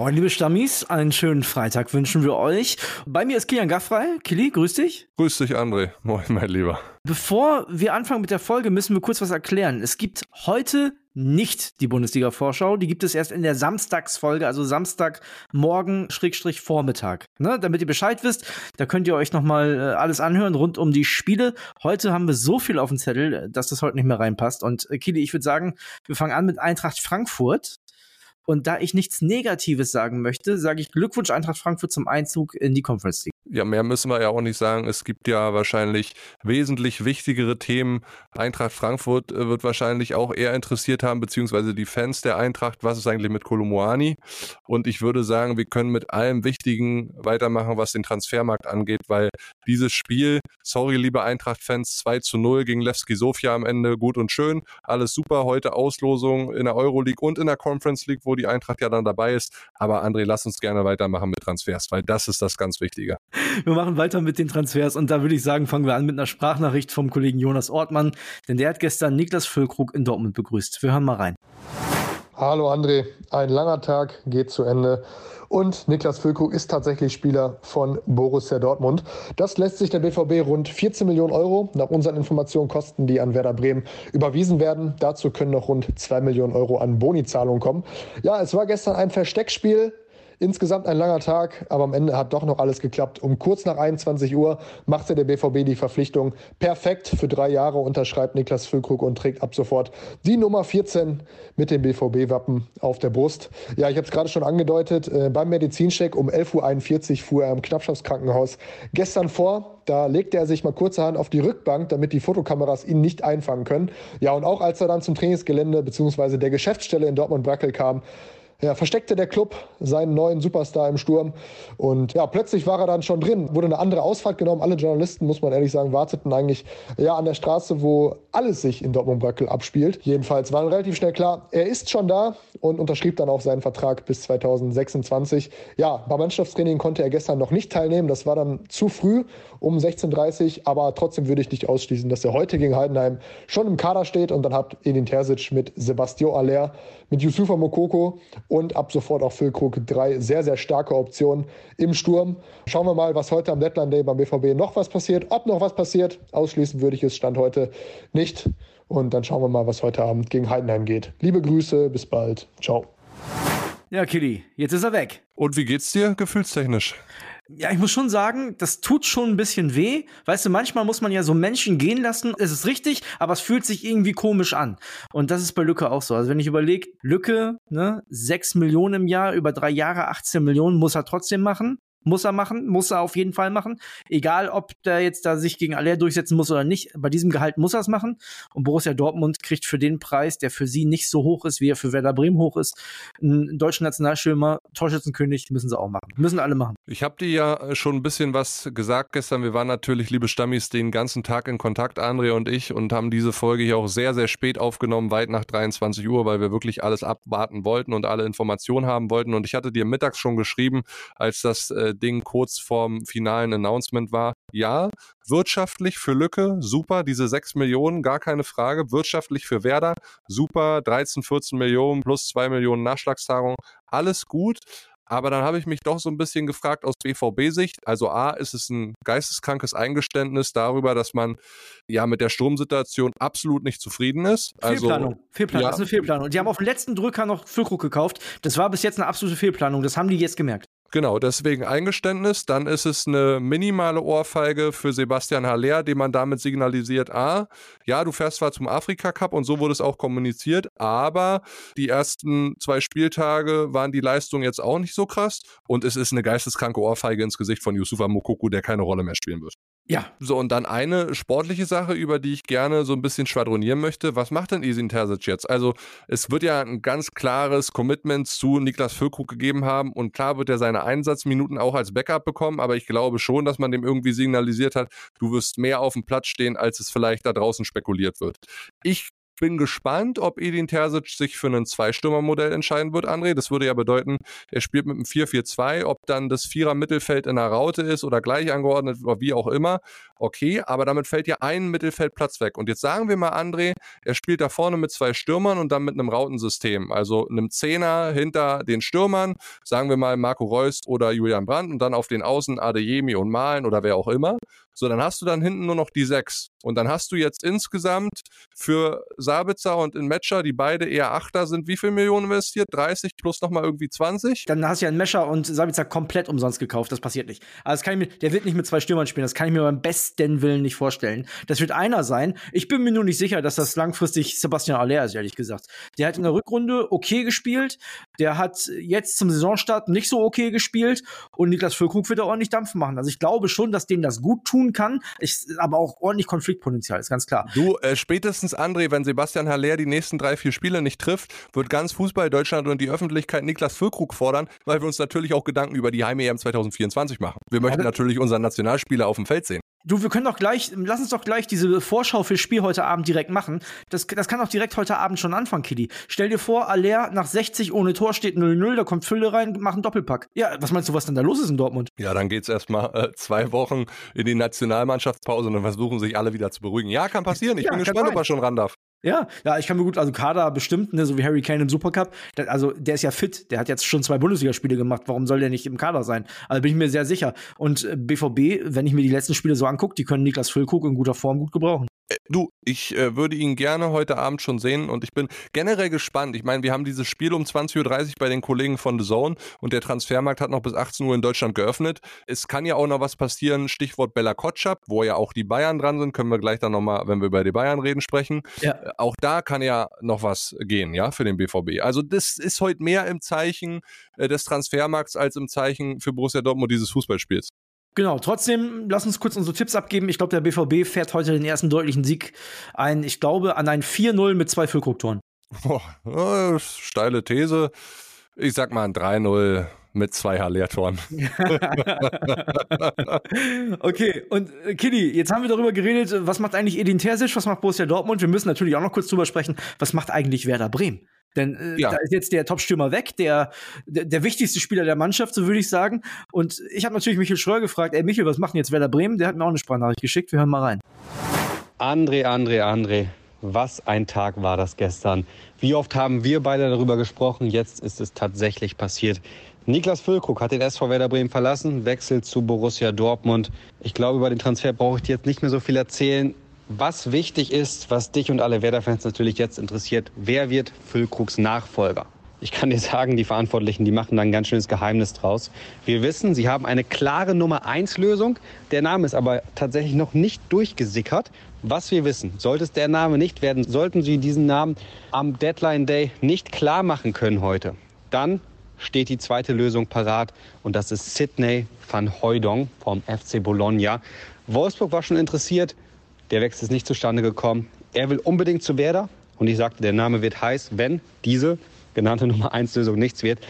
Moin, liebe Stammis, einen schönen Freitag wünschen wir euch. Bei mir ist Kilian Gaffrey. Kili, grüß dich. Grüß dich, André. Moin, mein Lieber. Bevor wir anfangen mit der Folge, müssen wir kurz was erklären. Es gibt heute nicht die Bundesliga-Vorschau. Die gibt es erst in der Samstagsfolge, also Samstagmorgen, Schrägstrich Vormittag. Ne? Damit ihr Bescheid wisst, da könnt ihr euch noch mal äh, alles anhören rund um die Spiele. Heute haben wir so viel auf dem Zettel, dass das heute nicht mehr reinpasst. Und äh, Kili, ich würde sagen, wir fangen an mit Eintracht Frankfurt. Und da ich nichts Negatives sagen möchte, sage ich Glückwunsch Eintracht Frankfurt zum Einzug in die Conference League. Ja, mehr müssen wir ja auch nicht sagen. Es gibt ja wahrscheinlich wesentlich wichtigere Themen. Eintracht Frankfurt äh, wird wahrscheinlich auch eher interessiert haben, beziehungsweise die Fans der Eintracht. Was ist eigentlich mit Kolumuani? Und ich würde sagen, wir können mit allem Wichtigen weitermachen, was den Transfermarkt angeht, weil dieses Spiel, sorry, liebe Eintracht-Fans, 2 zu 0 gegen Levski Sofia am Ende, gut und schön. Alles super. Heute Auslosung in der Euroleague und in der Conference League, wo die Eintracht ja dann dabei ist. Aber André, lass uns gerne weitermachen mit Transfers, weil das ist das ganz Wichtige. Wir machen weiter mit den Transfers und da würde ich sagen, fangen wir an mit einer Sprachnachricht vom Kollegen Jonas Ortmann, denn der hat gestern Niklas Füllkrug in Dortmund begrüßt. Wir hören mal rein. Hallo André, ein langer Tag geht zu Ende. Und Niklas Füllkrug ist tatsächlich Spieler von Borussia Dortmund. Das lässt sich der BVB rund 14 Millionen Euro nach unseren Informationen kosten, die an Werder Bremen überwiesen werden. Dazu können noch rund 2 Millionen Euro an Bonizahlungen kommen. Ja, es war gestern ein Versteckspiel. Insgesamt ein langer Tag, aber am Ende hat doch noch alles geklappt. Um kurz nach 21 Uhr machte der BVB die Verpflichtung perfekt. Für drei Jahre unterschreibt Niklas Füllkrug und trägt ab sofort die Nummer 14 mit dem BVB-Wappen auf der Brust. Ja, ich habe es gerade schon angedeutet. Äh, beim Medizincheck um 11.41 Uhr fuhr er im Knappschaftskrankenhaus gestern vor. Da legte er sich mal kurzerhand auf die Rückbank, damit die Fotokameras ihn nicht einfangen können. Ja, und auch als er dann zum Trainingsgelände bzw. der Geschäftsstelle in Dortmund-Brackel kam, ja, versteckte der Club seinen neuen Superstar im Sturm. Und ja, plötzlich war er dann schon drin. Wurde eine andere Ausfahrt genommen. Alle Journalisten, muss man ehrlich sagen, warteten eigentlich ja an der Straße, wo alles sich in Dortmund-Brackel abspielt. Jedenfalls war relativ schnell klar, er ist schon da und unterschrieb dann auch seinen Vertrag bis 2026. Ja, beim Mannschaftstraining konnte er gestern noch nicht teilnehmen. Das war dann zu früh um 16.30 Uhr. Aber trotzdem würde ich nicht ausschließen, dass er heute gegen Heidenheim schon im Kader steht. Und dann hat Edin Terzic mit Sebastian Aller, mit Yusufa Mokoko und ab sofort auch Füllkrug drei sehr, sehr starke Optionen im Sturm. Schauen wir mal, was heute am Deadline Day beim BVB noch was passiert. Ob noch was passiert, ausschließen würde ich es Stand heute nicht. Und dann schauen wir mal, was heute Abend gegen Heidenheim geht. Liebe Grüße, bis bald. Ciao. Ja, Kili, jetzt ist er weg. Und wie geht's dir gefühlstechnisch? Ja, ich muss schon sagen, das tut schon ein bisschen weh. Weißt du, manchmal muss man ja so Menschen gehen lassen. Es ist richtig, aber es fühlt sich irgendwie komisch an. Und das ist bei Lücke auch so. Also wenn ich überlege, Lücke, ne, 6 Millionen im Jahr, über drei Jahre 18 Millionen muss er trotzdem machen. Muss er machen, muss er auf jeden Fall machen. Egal, ob der jetzt da sich gegen Aller durchsetzen muss oder nicht. Bei diesem Gehalt muss er es machen. Und Borussia Dortmund kriegt für den Preis, der für sie nicht so hoch ist, wie er für Werder Bremen hoch ist, einen deutschen Nationalstürmer, Torschützenkönig, müssen sie auch machen. Müssen alle machen. Ich habe dir ja schon ein bisschen was gesagt gestern. Wir waren natürlich, liebe Stammis, den ganzen Tag in Kontakt, André und ich, und haben diese Folge hier auch sehr, sehr spät aufgenommen, weit nach 23 Uhr, weil wir wirklich alles abwarten wollten und alle Informationen haben wollten. Und ich hatte dir mittags schon geschrieben, als das äh, Ding kurz vorm finalen Announcement war. Ja, wirtschaftlich für Lücke, super, diese 6 Millionen, gar keine Frage. Wirtschaftlich für Werder, super, 13, 14 Millionen plus 2 Millionen Nachschlagstagung, alles gut. Aber dann habe ich mich doch so ein bisschen gefragt aus BVB-Sicht. Also A, ist es ein geisteskrankes Eingeständnis darüber, dass man ja mit der Stromsituation absolut nicht zufrieden ist. Also, Fehlplanung. Fehlplanung. Ja. Das ist eine Fehlplanung. Die haben auf den letzten Drücker noch Füllkrug gekauft. Das war bis jetzt eine absolute Fehlplanung. Das haben die jetzt gemerkt. Genau, deswegen Eingeständnis. Dann ist es eine minimale Ohrfeige für Sebastian Haller, dem man damit signalisiert, ah, ja, du fährst zwar zum Afrika Cup und so wurde es auch kommuniziert, aber die ersten zwei Spieltage waren die Leistungen jetzt auch nicht so krass und es ist eine geisteskranke Ohrfeige ins Gesicht von Yusufa Mokoku, der keine Rolle mehr spielen wird. Ja. So, und dann eine sportliche Sache, über die ich gerne so ein bisschen schwadronieren möchte. Was macht denn Isin Terzic jetzt? Also, es wird ja ein ganz klares Commitment zu Niklas Füllkrug gegeben haben und klar wird er seine Einsatzminuten auch als Backup bekommen, aber ich glaube schon, dass man dem irgendwie signalisiert hat, du wirst mehr auf dem Platz stehen, als es vielleicht da draußen spekuliert wird. Ich bin gespannt, ob Edin Terzic sich für ein Zweistürmermodell entscheiden wird, André. Das würde ja bedeuten, er spielt mit einem 4-4-2, ob dann das Vierer-Mittelfeld in der Raute ist oder gleich angeordnet oder wie auch immer. Okay, aber damit fällt ja ein Mittelfeldplatz weg. Und jetzt sagen wir mal, André, er spielt da vorne mit zwei Stürmern und dann mit einem Rautensystem. Also einem Zehner hinter den Stürmern, sagen wir mal Marco Reus oder Julian Brandt und dann auf den Außen Adeyemi und Malen oder wer auch immer. So, dann hast du dann hinten nur noch die sechs. Und dann hast du jetzt insgesamt für Sabitzer und in Matcher, die beide eher Achter sind, wie viel Millionen investiert? 30 plus nochmal irgendwie 20? Dann hast du ja einen Mescher und Sabitzer komplett umsonst gekauft. Das passiert nicht. Also das kann ich mir, der wird nicht mit zwei Stürmern spielen. Das kann ich mir beim besten Willen nicht vorstellen. Das wird einer sein. Ich bin mir nur nicht sicher, dass das langfristig Sebastian Aller ist, ehrlich gesagt. Der hat in der Rückrunde okay gespielt. Der hat jetzt zum Saisonstart nicht so okay gespielt. Und Niklas Füllkrug wird da ordentlich Dampf machen. Also ich glaube schon, dass denen das gut tun kann. Ich, aber auch ordentlich Konfliktpotenzial, ist ganz klar. Du, äh, spätestens André, wenn Sebastian Haller die nächsten drei, vier Spiele nicht trifft, wird ganz Fußball Deutschland und die Öffentlichkeit Niklas Füllkrug fordern, weil wir uns natürlich auch Gedanken über die Heim-EM 2024 machen. Wir möchten natürlich unseren Nationalspieler auf dem Feld sehen. Du, wir können doch gleich, lass uns doch gleich diese Vorschau fürs Spiel heute Abend direkt machen. Das, das kann doch direkt heute Abend schon anfangen, Kiddy. Stell dir vor, Aller nach 60 ohne Tor steht 0-0, da kommt Fülle rein, macht einen Doppelpack. Ja, was meinst du, was denn da los ist in Dortmund? Ja, dann geht's erstmal äh, zwei Wochen in die Nationalmannschaftspause und dann versuchen sich alle wieder zu beruhigen. Ja, kann passieren. Ich ja, bin gespannt, ob er schon ran darf. Ja, ja, ich kann mir gut, also Kader bestimmt, ne, so wie Harry Kane im Supercup. Der, also der ist ja fit, der hat jetzt schon zwei Bundesligaspiele gemacht. Warum soll der nicht im Kader sein? Also bin ich mir sehr sicher. Und BVB, äh, wenn ich mir die letzten Spiele so angucke, die können Niklas Füllkrug in guter Form gut gebrauchen. Äh, du, ich äh, würde ihn gerne heute Abend schon sehen und ich bin generell gespannt. Ich meine, wir haben dieses Spiel um 20.30 Uhr bei den Kollegen von The Zone und der Transfermarkt hat noch bis 18 Uhr in Deutschland geöffnet. Es kann ja auch noch was passieren, Stichwort Bella Kotschap, wo ja auch die Bayern dran sind, können wir gleich dann nochmal, wenn wir über die Bayern reden, sprechen. Ja. Äh, auch da kann ja noch was gehen, ja, für den BVB. Also das ist heute mehr im Zeichen äh, des Transfermarkts als im Zeichen für Borussia Dortmund dieses Fußballspiels. Genau, trotzdem, lass uns kurz unsere Tipps abgeben. Ich glaube, der BVB fährt heute den ersten deutlichen Sieg ein. Ich glaube, an ein 4-0 mit zwei Füllkrugtoren. Oh, steile These. Ich sag mal ein 3-0 mit zwei Haller-Toren. okay, und äh, Kiddy, jetzt haben wir darüber geredet, was macht eigentlich Edin Terzic, was macht Borussia Dortmund? Wir müssen natürlich auch noch kurz drüber sprechen, was macht eigentlich Werder Bremen? Denn äh, ja. da ist jetzt der Top-Stürmer weg, der, der, der wichtigste Spieler der Mannschaft, so würde ich sagen. Und ich habe natürlich Michael Schröer gefragt, ey Michael, was macht denn jetzt Werder Bremen? Der hat mir auch eine Sprachnachricht geschickt, wir hören mal rein. André, André, André, was ein Tag war das gestern. Wie oft haben wir beide darüber gesprochen, jetzt ist es tatsächlich passiert. Niklas Füllkrug hat den SV Werder Bremen verlassen, wechselt zu Borussia Dortmund. Ich glaube, über den Transfer brauche ich dir jetzt nicht mehr so viel erzählen. Was wichtig ist, was dich und alle Werder-Fans natürlich jetzt interessiert, wer wird Füllkrugs Nachfolger? Ich kann dir sagen, die Verantwortlichen, die machen da ein ganz schönes Geheimnis draus. Wir wissen, sie haben eine klare Nummer 1 Lösung. Der Name ist aber tatsächlich noch nicht durchgesickert. Was wir wissen, sollte es der Name nicht werden, sollten sie diesen Namen am Deadline Day nicht klar machen können heute, dann steht die zweite Lösung parat und das ist Sidney van Hooydonk vom FC Bologna. Wolfsburg war schon interessiert, der Wechsel ist nicht zustande gekommen. Er will unbedingt zu Werder und ich sagte, der Name wird heiß, wenn diese genannte Nummer 1 Lösung nichts wird.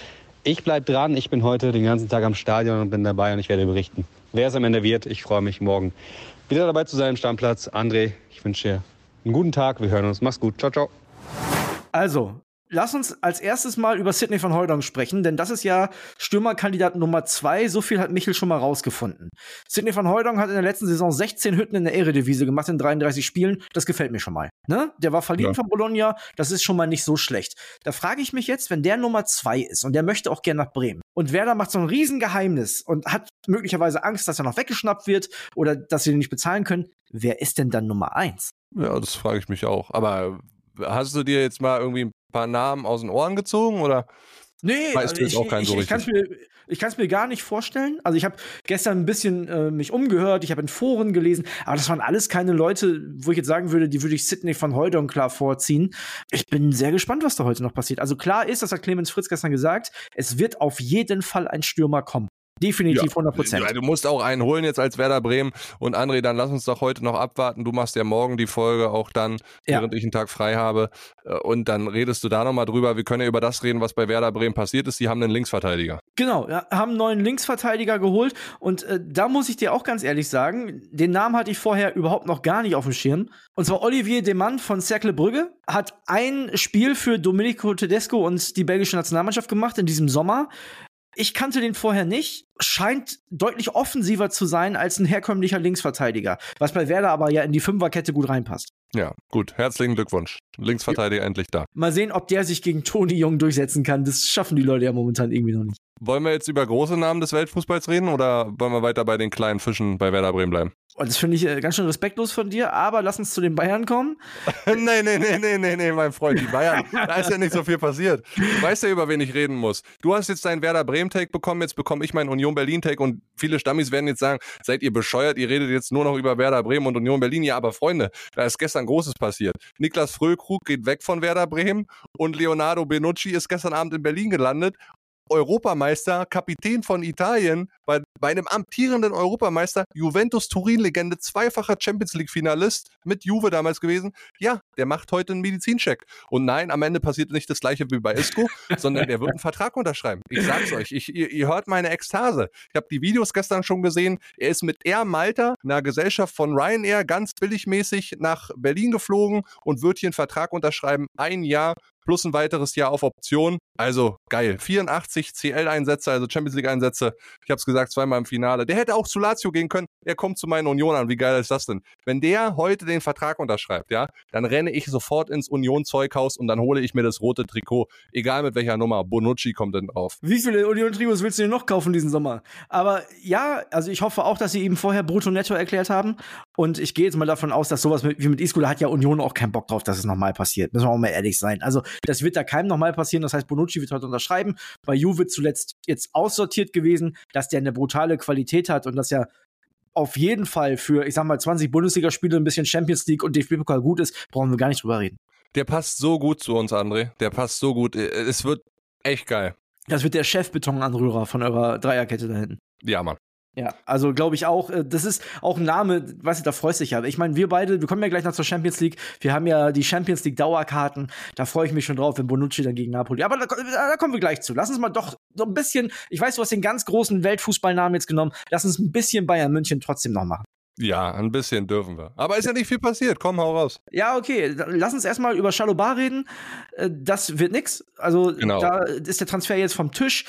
Ich bleibe dran, ich bin heute den ganzen Tag am Stadion und bin dabei und ich werde berichten. Wer es am Ende wird, ich freue mich morgen wieder dabei zu sein im Stammplatz. André, ich wünsche dir einen guten Tag, wir hören uns. Mach's gut, ciao, ciao. Also, Lass uns als erstes mal über Sidney van Hooydonk sprechen, denn das ist ja Stürmerkandidat Nummer zwei. So viel hat Michel schon mal rausgefunden. Sidney van Hooydonk hat in der letzten Saison 16 Hütten in der Eredivisie gemacht in 33 Spielen. Das gefällt mir schon mal. Ne? Der war verliehen ja. von Bologna. Das ist schon mal nicht so schlecht. Da frage ich mich jetzt, wenn der Nummer zwei ist und der möchte auch gerne nach Bremen und Werder macht so ein Riesengeheimnis und hat möglicherweise Angst, dass er noch weggeschnappt wird oder dass sie ihn nicht bezahlen können. Wer ist denn dann Nummer eins? Ja, das frage ich mich auch. Aber hast du dir jetzt mal irgendwie ein paar Namen aus den Ohren gezogen oder? Nee, weißt also ich, auch keinen ich, so ich, ich kann es mir, ich mir gar nicht vorstellen. Also ich habe gestern ein bisschen äh, mich umgehört, ich habe in Foren gelesen, aber das waren alles keine Leute, wo ich jetzt sagen würde, die würde ich Sidney von Heudon klar vorziehen. Ich bin sehr gespannt, was da heute noch passiert. Also klar ist, das hat Clemens Fritz gestern gesagt, es wird auf jeden Fall ein Stürmer kommen. Definitiv 100 Prozent. Ja, du musst auch einen holen jetzt als Werder Bremen. Und André, dann lass uns doch heute noch abwarten. Du machst ja morgen die Folge auch dann, ja. während ich einen Tag frei habe. Äh, und dann redest du da nochmal drüber. Wir können ja über das reden, was bei Werder Bremen passiert ist. Die haben einen Linksverteidiger. Genau, ja, haben einen neuen Linksverteidiger geholt. Und äh, da muss ich dir auch ganz ehrlich sagen, den Namen hatte ich vorher überhaupt noch gar nicht auf dem Schirm. Und zwar Olivier Demand von Cercle Brügge hat ein Spiel für Domenico Tedesco und die belgische Nationalmannschaft gemacht in diesem Sommer. Ich kannte den vorher nicht. Scheint deutlich offensiver zu sein als ein herkömmlicher Linksverteidiger, was bei Werder aber ja in die Fünferkette gut reinpasst. Ja, gut. Herzlichen Glückwunsch. Linksverteidiger ja. endlich da. Mal sehen, ob der sich gegen Toni Jung durchsetzen kann. Das schaffen die Leute ja momentan irgendwie noch nicht. Wollen wir jetzt über große Namen des Weltfußballs reden oder wollen wir weiter bei den kleinen Fischen bei Werder Bremen bleiben? Und das finde ich äh, ganz schön respektlos von dir, aber lass uns zu den Bayern kommen. nee, nee, nee, nee, nee, nee, mein Freund, die Bayern, da ist ja nicht so viel passiert. Du weißt ja, über wen ich reden muss. Du hast jetzt deinen Werder Bremen-Take bekommen, jetzt bekomme ich meinen Union Berlin-Take und viele Stammis werden jetzt sagen, seid ihr bescheuert, ihr redet jetzt nur noch über Werder Bremen und Union Berlin. Ja, aber Freunde, da ist gestern Großes passiert. Niklas Frökrug geht weg von Werder Bremen und Leonardo Benucci ist gestern Abend in Berlin gelandet Europameister, Kapitän von Italien, bei, bei einem amtierenden Europameister, Juventus Turin-Legende, zweifacher Champions League-Finalist mit Juve damals gewesen. Ja, der macht heute einen Medizincheck. Und nein, am Ende passiert nicht das gleiche wie bei Isco, sondern der wird einen Vertrag unterschreiben. Ich sag's euch, ich, ihr, ihr hört meine Ekstase. Ich habe die Videos gestern schon gesehen. Er ist mit Air Malta, einer Gesellschaft von Ryanair, ganz billigmäßig nach Berlin geflogen und wird hier einen Vertrag unterschreiben. Ein Jahr plus ein weiteres Jahr auf Option. Also geil. 84 CL-Einsätze, also Champions League-Einsätze. Ich habe es gesagt, zweimal im Finale. Der hätte auch zu Lazio gehen können. Er kommt zu meinen Union an. Wie geil ist das denn? Wenn der heute den Vertrag unterschreibt, ja, dann renne ich sofort ins Union-Zeughaus und dann hole ich mir das rote Trikot. Egal mit welcher Nummer. Bonucci kommt dann drauf. Wie viele Union-Trikots willst du denn noch kaufen diesen Sommer? Aber ja, also ich hoffe auch, dass sie ihm vorher brutto-netto erklärt haben. Und ich gehe jetzt mal davon aus, dass sowas wie mit Isco, da hat ja Union auch keinen Bock drauf, dass es nochmal passiert. Müssen wir auch mal ehrlich sein. Also das wird da keinem nochmal passieren. Das heißt, Bonucci wird heute unterschreiben. Bei Juve zuletzt jetzt aussortiert gewesen, dass der eine brutale Qualität hat und dass er auf jeden Fall für, ich sag mal, 20 Bundesligaspiele ein bisschen Champions League und DFB-Pokal gut ist, brauchen wir gar nicht drüber reden. Der passt so gut zu uns, André. Der passt so gut. Es wird echt geil. Das wird der Chefbetonanrührer von eurer Dreierkette da hinten. Ja, Mann. Ja, also glaube ich auch, äh, das ist auch ein Name, weißt du, da freust du dich ja. Ich meine, wir beide, wir kommen ja gleich noch zur Champions League. Wir haben ja die Champions League Dauerkarten. Da freue ich mich schon drauf, wenn Bonucci dann gegen Napoli. Aber da, da, kommen wir gleich zu. Lass uns mal doch so ein bisschen, ich weiß, du hast den ganz großen Weltfußballnamen jetzt genommen. Lass uns ein bisschen Bayern München trotzdem noch machen. Ja, ein bisschen dürfen wir. Aber ist ja nicht viel passiert. Komm, hau raus. Ja, okay. Lass uns erstmal über Chalobar reden. Äh, das wird nix. Also genau. da ist der Transfer jetzt vom Tisch.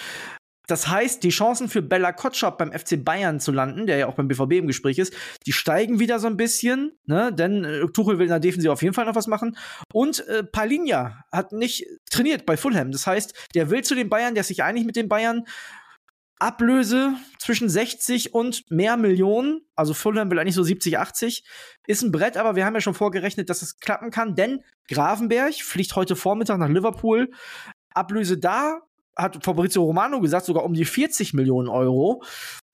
Das heißt, die Chancen für Bella Kotschap beim FC Bayern zu landen, der ja auch beim BVB im Gespräch ist, die steigen wieder so ein bisschen, ne? denn äh, Tuchel will in der Defensive auf jeden Fall noch was machen. Und äh, Palinja hat nicht trainiert bei Fulham. Das heißt, der will zu den Bayern, der ist sich einig mit den Bayern. Ablöse zwischen 60 und mehr Millionen, also Fulham will eigentlich so 70, 80, ist ein Brett, aber wir haben ja schon vorgerechnet, dass es klappen kann, denn Gravenberg fliegt heute Vormittag nach Liverpool. Ablöse da, hat Fabrizio Romano gesagt, sogar um die 40 Millionen Euro.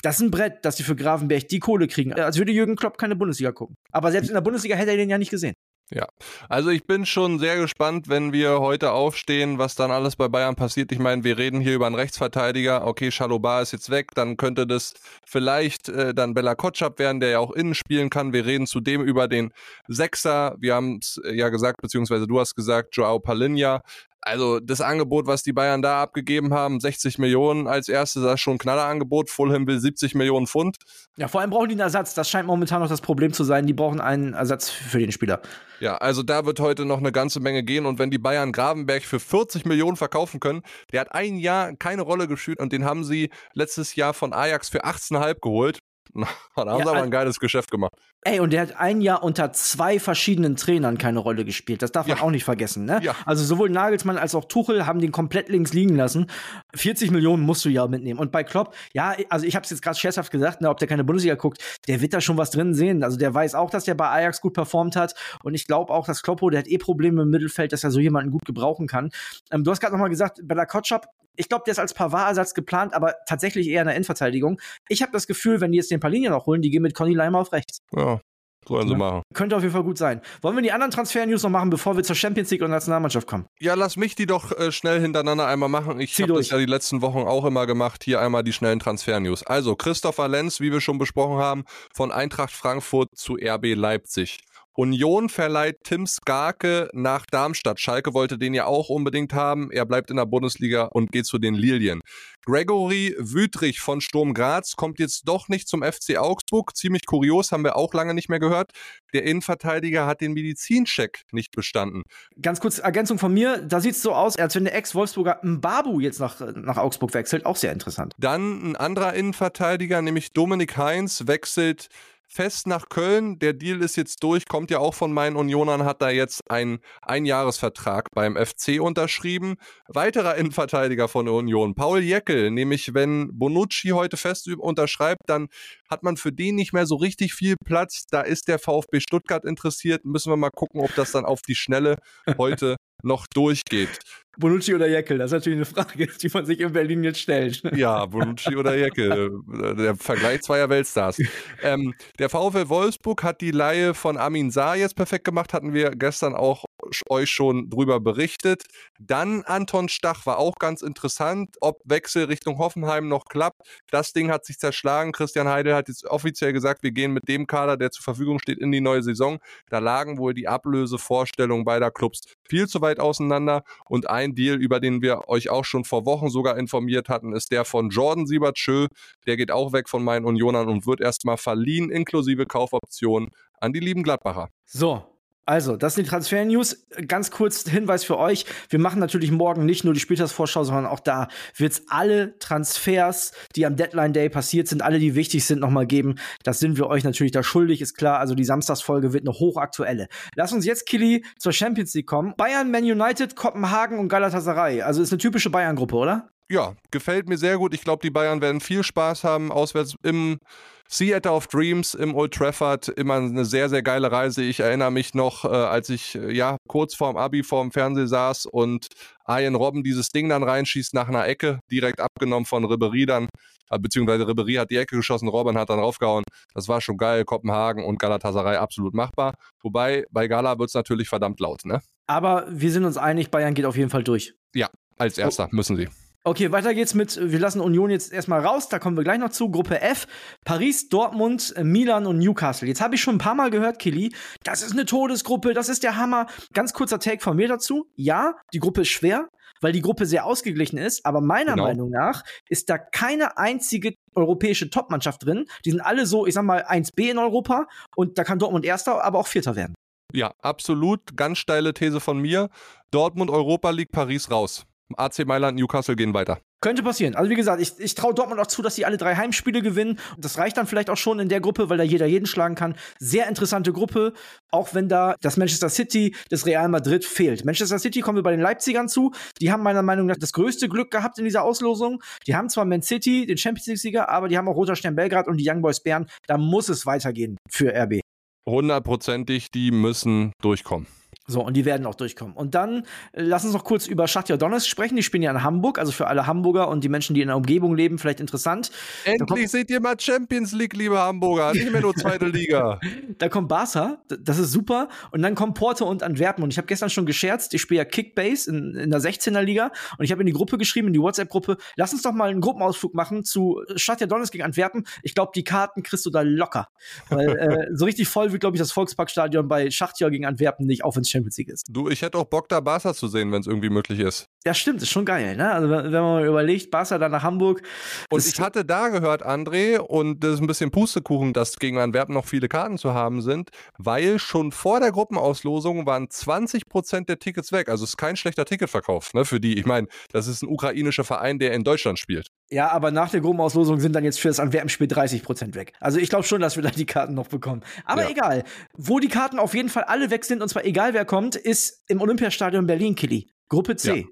Das ist ein Brett, dass sie für Gravenberg die Kohle kriegen. Als würde Jürgen Klopp keine Bundesliga gucken. Aber selbst in der Bundesliga hätte er den ja nicht gesehen. Ja, also ich bin schon sehr gespannt, wenn wir heute aufstehen, was dann alles bei Bayern passiert. Ich meine, wir reden hier über einen Rechtsverteidiger. Okay, Chalobar ist jetzt weg, dann könnte das vielleicht äh, dann Bella Kotschap werden, der ja auch innen spielen kann. Wir reden zudem über den Sechser. Wir haben es ja gesagt, beziehungsweise du hast gesagt, Joao Palinha. Also das Angebot, was die Bayern da abgegeben haben, 60 Millionen als erstes, das ist schon ein Knallerangebot. Fulham will 70 Millionen Pfund. Ja, vor allem brauchen die einen Ersatz. Das scheint momentan noch das Problem zu sein. Die brauchen einen Ersatz für den Spieler. Ja, also da wird heute noch eine ganze Menge gehen. Und wenn die Bayern Gravenberg für 40 Millionen verkaufen können, der hat ein Jahr keine Rolle gespielt und den haben sie letztes Jahr von Ajax für 18,5 geholt. Da haben ja, sie aber ein geiles Geschäft gemacht. Ey, und der hat ein Jahr unter zwei verschiedenen Trainern keine Rolle gespielt. Das darf man ja. auch nicht vergessen, ne? Ja. Also sowohl Nagelsmann als auch Tuchel haben den komplett links liegen lassen. 40 Millionen musst du ja mitnehmen. Und bei Klopp, ja, also ich habe es jetzt gerade scherzhaft gesagt, ne, ob der keine Bundesliga guckt, der wird da schon was drin sehen. Also der weiß auch, dass der bei Ajax gut performt hat. Und ich glaube auch, dass Kloppo, der hat eh Probleme im Mittelfeld, dass er so jemanden gut gebrauchen kann. Ähm, du hast gerade noch mal gesagt, Bella Kotschap, ich glaube, der ist als Pavard-Ersatz geplant, aber tatsächlich eher in der Endverteidigung. Ich habe das Gefühl, wenn die jetzt den Palinja noch holen, die gehen mit Conny Leimer auf rechts. Ja. Sollen sie ja. machen. Könnte auf jeden Fall gut sein. Wollen wir die anderen Transfer-News noch machen, bevor wir zur Champions League und Nationalmannschaft kommen? Ja, lass mich die doch äh, schnell hintereinander einmal machen. Ich habe das ja die letzten Wochen auch immer gemacht. Hier einmal die schnellen Transfer-News. Also, Christopher Lenz, wie wir schon besprochen haben, von Eintracht Frankfurt zu RB Leipzig. Union verleiht Tim Skarke nach Darmstadt. Schalke wollte den ja auch unbedingt haben. Er bleibt in der Bundesliga und geht zu den Lilien. Gregory Wütrich von Sturm Graz kommt jetzt doch nicht zum FC Augsburg. Ziemlich kurios, haben wir auch lange nicht mehr gehört. Der Innenverteidiger hat den Medizincheck nicht bestanden. Ganz kurz Ergänzung von mir, da sieht es so aus, als wenn der Ex-Wolfsburger Mbabu jetzt nach, nach Augsburg wechselt. Auch sehr interessant. Dann ein anderer Innenverteidiger, nämlich Dominik Heinz, wechselt fest nach Köln. Der Deal ist jetzt durch, kommt ja auch von meinen Unionern, hat da jetzt einen Einjahresvertrag beim FC unterschrieben. Weiterer Innenverteidiger von der Union, Paul Jeckel, nämlich wenn Bonucci heute fest unterschreibt, dann hat man für den nicht mehr so richtig viel Platz. Da ist der VfB Stuttgart interessiert. Müssen wir mal gucken, ob das dann auf die Schnelle heute noch durchgeht. Bonucci oder Jeckel, das ist natürlich eine Frage, die man sich in Berlin jetzt stellt. Ja, Bonucci oder Jeckel, der Vergleich zweier Weltstars. Ähm, der VfL Wolfsburg hat die Laie von Amin Saar jetzt perfekt gemacht, hatten wir gestern auch euch schon drüber berichtet. Dann Anton Stach war auch ganz interessant, ob Wechsel Richtung Hoffenheim noch klappt. Das Ding hat sich zerschlagen. Christian Heidel hat jetzt offiziell gesagt, wir gehen mit dem Kader, der zur Verfügung steht, in die neue Saison. Da lagen wohl die Ablösevorstellungen beider Clubs viel zu weit auseinander und ein Deal, über den wir euch auch schon vor Wochen sogar informiert hatten, ist der von Jordan Siebertschö. Der geht auch weg von meinen Unionern und wird erstmal verliehen, inklusive Kaufoption an die lieben Gladbacher. So, also, das sind die Transfer-News. Ganz kurz Hinweis für euch. Wir machen natürlich morgen nicht nur die Spieltagsvorschau, sondern auch da wird es alle Transfers, die am Deadline Day passiert sind, alle, die wichtig sind, nochmal geben. Das sind wir euch natürlich da schuldig, ist klar. Also die Samstagsfolge wird eine hochaktuelle. Lass uns jetzt, Killy, zur Champions League kommen. Bayern, Man United, Kopenhagen und Galatasaray. Also ist eine typische Bayern-Gruppe, oder? Ja, gefällt mir sehr gut. Ich glaube, die Bayern werden viel Spaß haben, auswärts im Theater of Dreams im Old Trafford, immer eine sehr, sehr geile Reise. Ich erinnere mich noch, äh, als ich äh, ja kurz vorm Abi vorm Fernseher saß und Ian Robben dieses Ding dann reinschießt nach einer Ecke, direkt abgenommen von Ribery dann, äh, beziehungsweise Ribery hat die Ecke geschossen, Robben hat dann raufgehauen. Das war schon geil. Kopenhagen und Galatasaray absolut machbar. Wobei bei Gala wird es natürlich verdammt laut, ne? Aber wir sind uns einig, Bayern geht auf jeden Fall durch. Ja, als erster oh. müssen sie. Okay, weiter geht's mit, wir lassen Union jetzt erstmal raus, da kommen wir gleich noch zu. Gruppe F, Paris, Dortmund, Milan und Newcastle. Jetzt habe ich schon ein paar Mal gehört, Kili, das ist eine Todesgruppe, das ist der Hammer. Ganz kurzer Take von mir dazu. Ja, die Gruppe ist schwer, weil die Gruppe sehr ausgeglichen ist, aber meiner genau. Meinung nach ist da keine einzige europäische Topmannschaft drin. Die sind alle so, ich sag mal, 1B in Europa und da kann Dortmund Erster, aber auch Vierter werden. Ja, absolut. Ganz steile These von mir. Dortmund Europa League, Paris raus. AC Mailand, Newcastle gehen weiter. Könnte passieren. Also wie gesagt, ich, ich traue Dortmund auch zu, dass sie alle drei Heimspiele gewinnen. Das reicht dann vielleicht auch schon in der Gruppe, weil da jeder jeden schlagen kann. Sehr interessante Gruppe, auch wenn da das Manchester City, das Real Madrid fehlt. Manchester City kommen wir bei den Leipzigern zu. Die haben meiner Meinung nach das größte Glück gehabt in dieser Auslosung. Die haben zwar Man City, den Champions League-Sieger, aber die haben auch Roter Stern Belgrad und die Young Boys Bern. Da muss es weitergehen für RB. Hundertprozentig, die müssen durchkommen. So, und die werden auch durchkommen. Und dann äh, lass uns noch kurz über Schachtja Donetsk sprechen. Die spielen ja in Hamburg, also für alle Hamburger und die Menschen, die in der Umgebung leben, vielleicht interessant. Endlich seht ihr mal Champions League, liebe Hamburger, nicht mehr nur zweite Liga. da kommt Barca, das ist super. Und dann kommen Porto und Antwerpen. Und ich habe gestern schon gescherzt, ich spiele ja Kickbase in, in der 16er Liga und ich habe in die Gruppe geschrieben, in die WhatsApp-Gruppe, lass uns doch mal einen Gruppenausflug machen zu Schachtja Donetsk gegen Antwerpen. Ich glaube, die Karten kriegst du da locker. Weil äh, so richtig voll wird, glaube ich, das Volksparkstadion bei Schachtja gegen Antwerpen nicht, auch wenn es Champions League ist. Du, ich hätte auch Bock, da Barca zu sehen, wenn es irgendwie möglich ist. Ja, stimmt, ist schon geil, ne? Also, wenn man mal überlegt, Barca dann nach Hamburg. Und ich hatte da gehört, André, und das ist ein bisschen Pustekuchen, dass gegen Antwerpen noch viele Karten zu haben sind, weil schon vor der Gruppenauslosung waren 20 Prozent der Tickets weg. Also es ist kein schlechter Ticketverkauf, ne? Für die. Ich meine, das ist ein ukrainischer Verein, der in Deutschland spielt. Ja, aber nach der Gruppenauslosung sind dann jetzt für das Antwerpen-Spiel 30 Prozent weg. Also ich glaube schon, dass wir da die Karten noch bekommen. Aber ja. egal. Wo die Karten auf jeden Fall alle weg sind, und zwar egal wer kommt, ist im Olympiastadion Berlin, Killy. Gruppe C. Ja,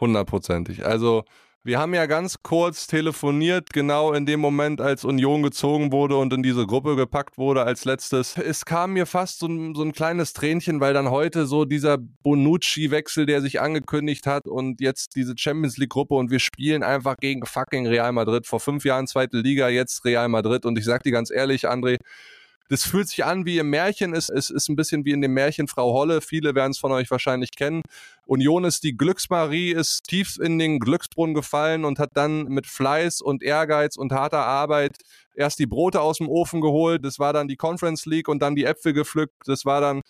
hundertprozentig. Also wir haben ja ganz kurz telefoniert, genau in dem Moment, als Union gezogen wurde und in diese Gruppe gepackt wurde als letztes. Es kam mir fast so ein, so ein kleines Tränchen, weil dann heute so dieser Bonucci-Wechsel, der sich angekündigt hat und jetzt diese Champions League-Gruppe und wir spielen einfach gegen fucking Real Madrid. Vor fünf Jahren zweite Liga, jetzt Real Madrid und ich sag dir ganz ehrlich, André, das fühlt sich an wie im Märchen, es, es ist ein bisschen wie in dem Märchen Frau Holle, viele werden es von euch wahrscheinlich kennen. Union ist die Glücksmarie, ist tief in den Glücksbrunnen gefallen und hat dann mit Fleiß und Ehrgeiz und harter Arbeit erst die Brote aus dem Ofen geholt, das war dann die Conference League und dann die Äpfel gepflückt, das war dann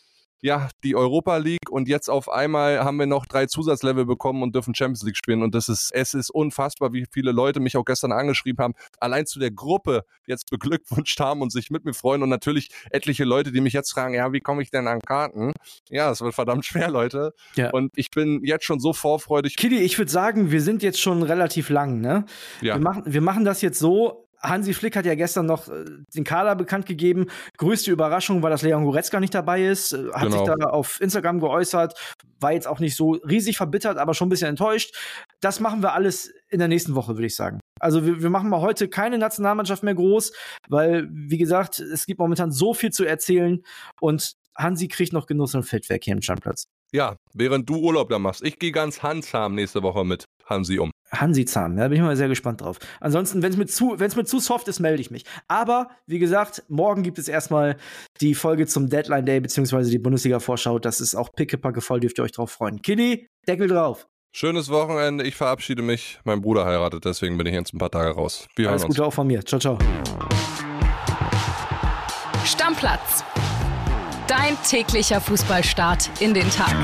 ja, die Europa League und jetzt auf einmal haben wir noch drei Zusatzlevel bekommen und dürfen Champions League spielen und das ist, es ist unfassbar, wie viele Leute mich auch gestern angeschrieben haben, allein zu der Gruppe jetzt beglückwünscht haben und sich mit mir freuen und natürlich etliche Leute, die mich jetzt fragen, ja, wie komme ich denn an Karten? Ja, es wird verdammt schwer, Leute. Ja. Und ich bin jetzt schon so vorfreudig. Kili, ich würde sagen, wir sind jetzt schon relativ lang, ne? Ja. Wir machen, wir machen das jetzt so, Hansi Flick hat ja gestern noch äh, den Kader bekannt gegeben. Größte Überraschung war, dass Leon Goretzka nicht dabei ist. Äh, hat genau. sich da auf Instagram geäußert. War jetzt auch nicht so riesig verbittert, aber schon ein bisschen enttäuscht. Das machen wir alles in der nächsten Woche, würde ich sagen. Also wir, wir machen mal heute keine Nationalmannschaft mehr groß, weil, wie gesagt, es gibt momentan so viel zu erzählen und Hansi kriegt noch Genuss und Fettwerk hier im Standplatz. Ja, während du Urlaub da machst. Ich gehe ganz handsam nächste Woche mit Hansi um. Hansi Zahn, da bin ich mal sehr gespannt drauf. Ansonsten, wenn es mit, zu, mit zu soft ist, melde ich mich. Aber, wie gesagt, morgen gibt es erstmal die Folge zum Deadline Day, beziehungsweise die Bundesliga-Vorschau. Das ist auch pickepacke voll, dürft ihr euch drauf freuen. Kili, Deckel drauf. Schönes Wochenende, ich verabschiede mich. Mein Bruder heiratet, deswegen bin ich jetzt ein paar Tage raus. Wir Alles Gute auch von mir. Ciao, ciao. Stammplatz. Dein täglicher Fußballstart in den Tag.